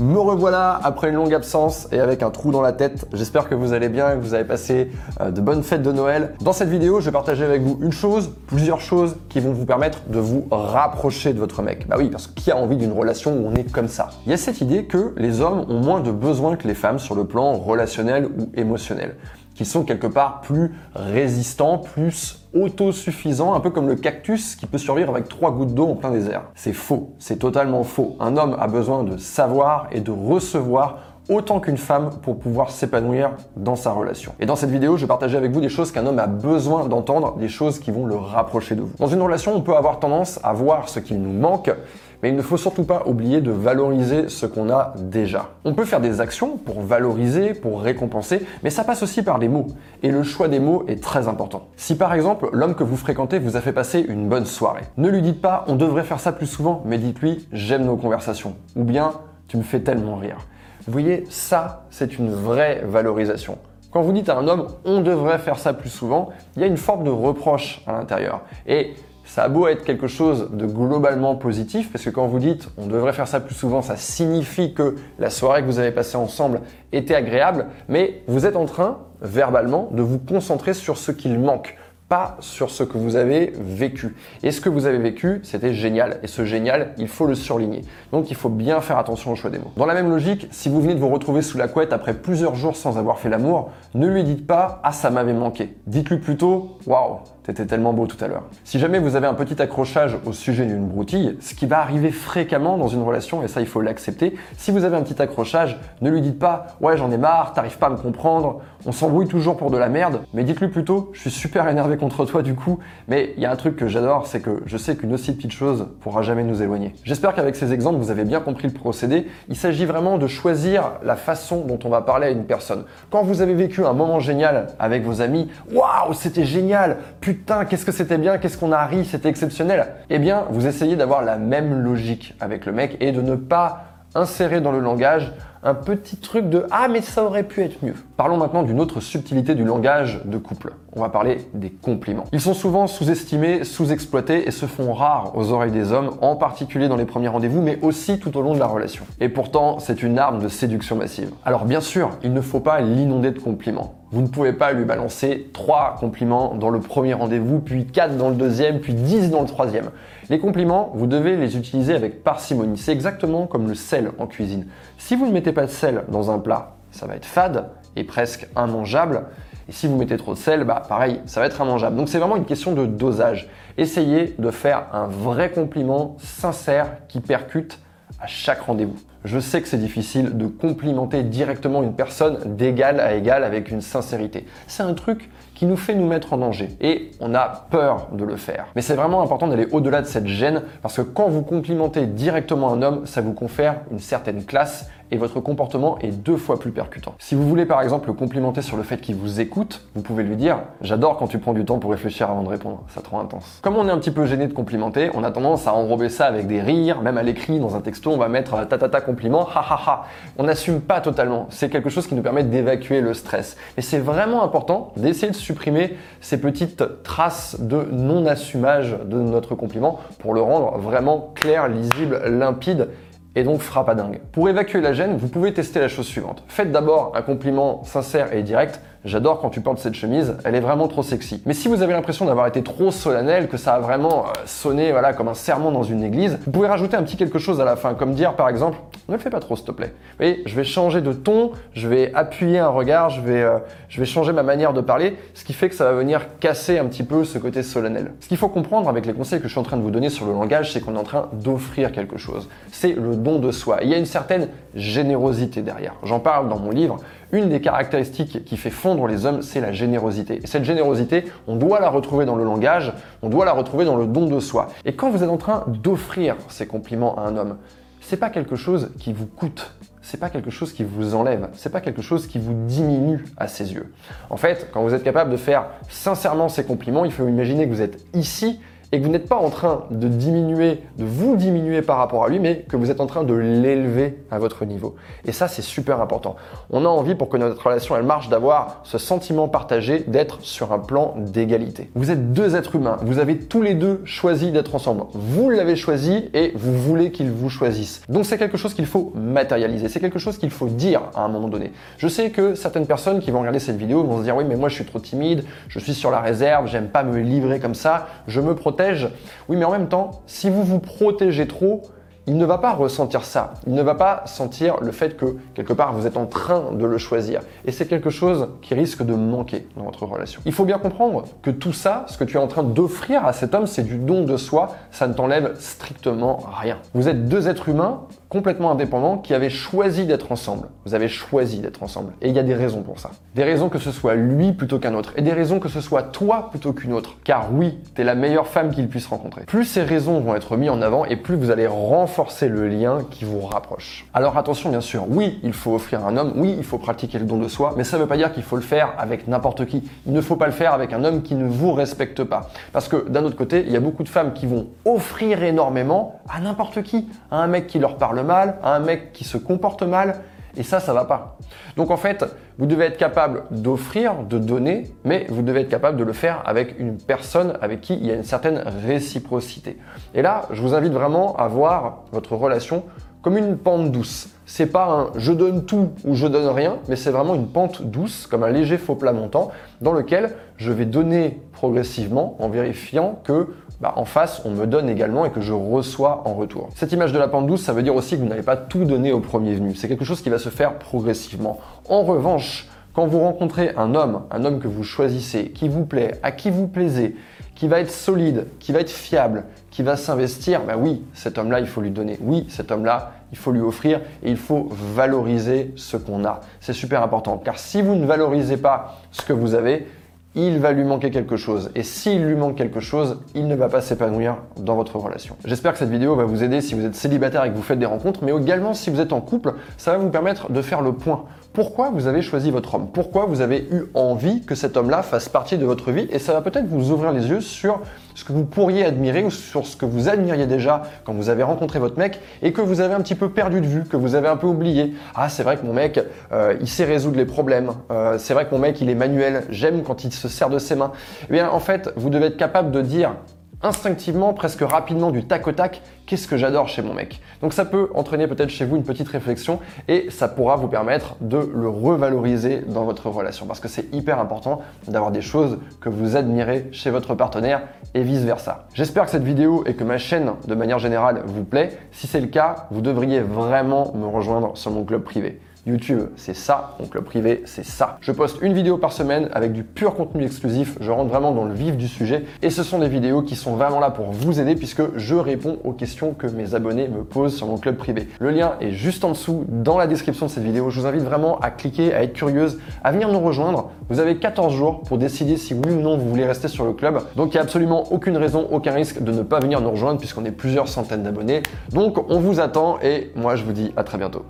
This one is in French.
Me revoilà après une longue absence et avec un trou dans la tête. J'espère que vous allez bien, que vous avez passé euh, de bonnes fêtes de Noël. Dans cette vidéo, je vais partager avec vous une chose, plusieurs choses qui vont vous permettre de vous rapprocher de votre mec. Bah oui, parce qui a envie d'une relation où on est comme ça Il y a cette idée que les hommes ont moins de besoins que les femmes sur le plan relationnel ou émotionnel qui sont quelque part plus résistants, plus autosuffisants, un peu comme le cactus qui peut survivre avec trois gouttes d'eau en plein désert. C'est faux, c'est totalement faux. Un homme a besoin de savoir et de recevoir autant qu'une femme pour pouvoir s'épanouir dans sa relation. Et dans cette vidéo, je vais partager avec vous des choses qu'un homme a besoin d'entendre, des choses qui vont le rapprocher de vous. Dans une relation, on peut avoir tendance à voir ce qu'il nous manque mais il ne faut surtout pas oublier de valoriser ce qu'on a déjà. On peut faire des actions pour valoriser, pour récompenser, mais ça passe aussi par les mots. Et le choix des mots est très important. Si par exemple l'homme que vous fréquentez vous a fait passer une bonne soirée, ne lui dites pas on devrait faire ça plus souvent, mais dites-lui j'aime nos conversations. Ou bien tu me fais tellement rire. Vous voyez, ça, c'est une vraie valorisation. Quand vous dites à un homme on devrait faire ça plus souvent, il y a une forme de reproche à l'intérieur. Et ça a beau être quelque chose de globalement positif, parce que quand vous dites on devrait faire ça plus souvent, ça signifie que la soirée que vous avez passée ensemble était agréable, mais vous êtes en train, verbalement, de vous concentrer sur ce qu'il manque, pas sur ce que vous avez vécu. Et ce que vous avez vécu, c'était génial. Et ce génial, il faut le surligner. Donc il faut bien faire attention au choix des mots. Dans la même logique, si vous venez de vous retrouver sous la couette après plusieurs jours sans avoir fait l'amour, ne lui dites pas Ah ça m'avait manqué. Dites-lui plutôt Waouh, t'étais tellement beau tout à l'heure. Si jamais vous avez un petit accrochage au sujet d'une broutille, ce qui va arriver fréquemment dans une relation, et ça il faut l'accepter, si vous avez un petit accrochage, ne lui dites pas Ouais j'en ai marre, t'arrives pas à me comprendre, on s'embrouille toujours pour de la merde, mais dites-lui plutôt Je suis super énervé contre toi du coup, mais il y a un truc que j'adore, c'est que je sais qu'une aussi petite chose pourra jamais nous éloigner. J'espère qu'avec ces exemples, vous avez bien compris le procédé. Il s'agit vraiment de choisir la façon dont on va parler à une personne. Quand vous avez vécu un moment génial avec vos amis, waouh, c'était génial, putain, qu'est-ce que c'était bien, qu'est-ce qu'on a ri, c'était exceptionnel. Eh bien, vous essayez d'avoir la même logique avec le mec et de ne pas insérer dans le langage un petit truc de ah mais ça aurait pu être mieux. Parlons maintenant d'une autre subtilité du langage de couple. On va parler des compliments. Ils sont souvent sous-estimés, sous-exploités et se font rares aux oreilles des hommes, en particulier dans les premiers rendez-vous, mais aussi tout au long de la relation. Et pourtant, c'est une arme de séduction massive. Alors bien sûr, il ne faut pas l'inonder de compliments. Vous ne pouvez pas lui balancer trois compliments dans le premier rendez-vous, puis quatre dans le deuxième, puis dix dans le troisième. Les compliments, vous devez les utiliser avec parcimonie. C'est exactement comme le sel en cuisine. Si vous ne mettez pas de sel dans un plat, ça va être fade et presque immangeable. Et si vous mettez trop de sel, bah pareil, ça va être immangeable. Donc c'est vraiment une question de dosage. Essayez de faire un vrai compliment sincère qui percute à chaque rendez-vous. Je sais que c'est difficile de complimenter directement une personne d'égal à égal avec une sincérité. C'est un truc qui nous fait nous mettre en danger et on a peur de le faire. Mais c'est vraiment important d'aller au-delà de cette gêne parce que quand vous complimentez directement un homme, ça vous confère une certaine classe et votre comportement est deux fois plus percutant. Si vous voulez par exemple le complimenter sur le fait qu'il vous écoute, vous pouvez lui dire J'adore quand tu prends du temps pour réfléchir avant de répondre, ça te rend intense. Comme on est un petit peu gêné de complimenter, on a tendance à enrober ça avec des rires, même à l'écrit, dans un texto, on va mettre ta ta ta compliment, ha ha ha. On n'assume pas totalement. C'est quelque chose qui nous permet d'évacuer le stress. Et c'est vraiment important d'essayer de supprimer ces petites traces de non-assumage de notre compliment pour le rendre vraiment clair, lisible, limpide et donc dingue. Pour évacuer la gêne, vous pouvez tester la chose suivante. Faites d'abord un compliment sincère et direct J'adore quand tu portes cette chemise, elle est vraiment trop sexy. Mais si vous avez l'impression d'avoir été trop solennel, que ça a vraiment euh, sonné comme un serment dans une église, vous pouvez rajouter un petit quelque chose à la fin, comme dire par exemple, ne le fais pas trop s'il te plaît. Vous voyez, je vais changer de ton, je vais appuyer un regard, je vais, euh, je vais changer ma manière de parler, ce qui fait que ça va venir casser un petit peu ce côté solennel. Ce qu'il faut comprendre avec les conseils que je suis en train de vous donner sur le langage, c'est qu'on est en train d'offrir quelque chose. C'est le don de soi. Il y a une certaine générosité derrière. J'en parle dans mon livre. Une des caractéristiques qui fait fondre les hommes, c'est la générosité. Et cette générosité, on doit la retrouver dans le langage, on doit la retrouver dans le don de soi. Et quand vous êtes en train d'offrir ces compliments à un homme, c'est pas quelque chose qui vous coûte, c'est pas quelque chose qui vous enlève, c'est pas quelque chose qui vous diminue à ses yeux. En fait, quand vous êtes capable de faire sincèrement ces compliments, il faut imaginer que vous êtes ici et que vous n'êtes pas en train de diminuer, de vous diminuer par rapport à lui, mais que vous êtes en train de l'élever à votre niveau. Et ça, c'est super important. On a envie pour que notre relation elle marche d'avoir ce sentiment partagé, d'être sur un plan d'égalité. Vous êtes deux êtres humains, vous avez tous les deux choisi d'être ensemble. Vous l'avez choisi et vous voulez qu'il vous choisisse. Donc c'est quelque chose qu'il faut matérialiser, c'est quelque chose qu'il faut dire à un moment donné. Je sais que certaines personnes qui vont regarder cette vidéo vont se dire oui mais moi je suis trop timide, je suis sur la réserve, j'aime pas me livrer comme ça, je me protège. Oui mais en même temps, si vous vous protégez trop, il ne va pas ressentir ça. Il ne va pas sentir le fait que quelque part vous êtes en train de le choisir. Et c'est quelque chose qui risque de manquer dans votre relation. Il faut bien comprendre que tout ça, ce que tu es en train d'offrir à cet homme, c'est du don de soi. Ça ne t'enlève strictement rien. Vous êtes deux êtres humains complètement indépendants qui avaient choisi d'être ensemble. Vous avez choisi d'être ensemble. Et il y a des raisons pour ça. Des raisons que ce soit lui plutôt qu'un autre. Et des raisons que ce soit toi plutôt qu'une autre. Car oui, tu es la meilleure femme qu'il puisse rencontrer. Plus ces raisons vont être mises en avant et plus vous allez renforcer le lien qui vous rapproche. Alors attention bien sûr, oui, il faut offrir un homme, oui, il faut pratiquer le don de soi, mais ça ne veut pas dire qu'il faut le faire avec n'importe qui. Il ne faut pas le faire avec un homme qui ne vous respecte pas. Parce que d'un autre côté, il y a beaucoup de femmes qui vont offrir énormément à n'importe qui. À un mec qui leur parle mal, à un mec qui se comporte mal. Et ça, ça va pas. Donc en fait, vous devez être capable d'offrir, de donner, mais vous devez être capable de le faire avec une personne avec qui il y a une certaine réciprocité. Et là, je vous invite vraiment à voir votre relation comme une pente douce. C'est pas un je donne tout ou je donne rien, mais c'est vraiment une pente douce, comme un léger faux plat montant, dans lequel je vais donner progressivement en vérifiant que bah, en face, on me donne également et que je reçois en retour. Cette image de la pente douce, ça veut dire aussi que vous n'avez pas tout donné au premier venu. C'est quelque chose qui va se faire progressivement. En revanche, quand vous rencontrez un homme, un homme que vous choisissez, qui vous plaît, à qui vous plaisez, qui va être solide, qui va être fiable, qui va s'investir, bah oui, cet homme-là, il faut lui donner. Oui, cet homme-là, il faut lui offrir et il faut valoriser ce qu'on a. C'est super important. Car si vous ne valorisez pas ce que vous avez, il va lui manquer quelque chose. Et s'il lui manque quelque chose, il ne va pas s'épanouir dans votre relation. J'espère que cette vidéo va vous aider si vous êtes célibataire et que vous faites des rencontres, mais également si vous êtes en couple, ça va vous permettre de faire le point. Pourquoi vous avez choisi votre homme? Pourquoi vous avez eu envie que cet homme-là fasse partie de votre vie? Et ça va peut-être vous ouvrir les yeux sur ce que vous pourriez admirer ou sur ce que vous admiriez déjà quand vous avez rencontré votre mec et que vous avez un petit peu perdu de vue, que vous avez un peu oublié. Ah, c'est vrai que mon mec, euh, il sait résoudre les problèmes. Euh, c'est vrai que mon mec, il est manuel. J'aime quand il se sert de ses mains. Eh bien, en fait, vous devez être capable de dire instinctivement, presque rapidement, du tac au tac, qu'est-ce que j'adore chez mon mec. Donc ça peut entraîner peut-être chez vous une petite réflexion et ça pourra vous permettre de le revaloriser dans votre relation parce que c'est hyper important d'avoir des choses que vous admirez chez votre partenaire et vice versa. J'espère que cette vidéo et que ma chaîne de manière générale vous plaît. Si c'est le cas, vous devriez vraiment me rejoindre sur mon club privé. YouTube, c'est ça. Mon club privé, c'est ça. Je poste une vidéo par semaine avec du pur contenu exclusif. Je rentre vraiment dans le vif du sujet. Et ce sont des vidéos qui sont vraiment là pour vous aider puisque je réponds aux questions que mes abonnés me posent sur mon club privé. Le lien est juste en dessous dans la description de cette vidéo. Je vous invite vraiment à cliquer, à être curieuse, à venir nous rejoindre. Vous avez 14 jours pour décider si oui ou non vous voulez rester sur le club. Donc il n'y a absolument aucune raison, aucun risque de ne pas venir nous rejoindre puisqu'on est plusieurs centaines d'abonnés. Donc on vous attend et moi je vous dis à très bientôt.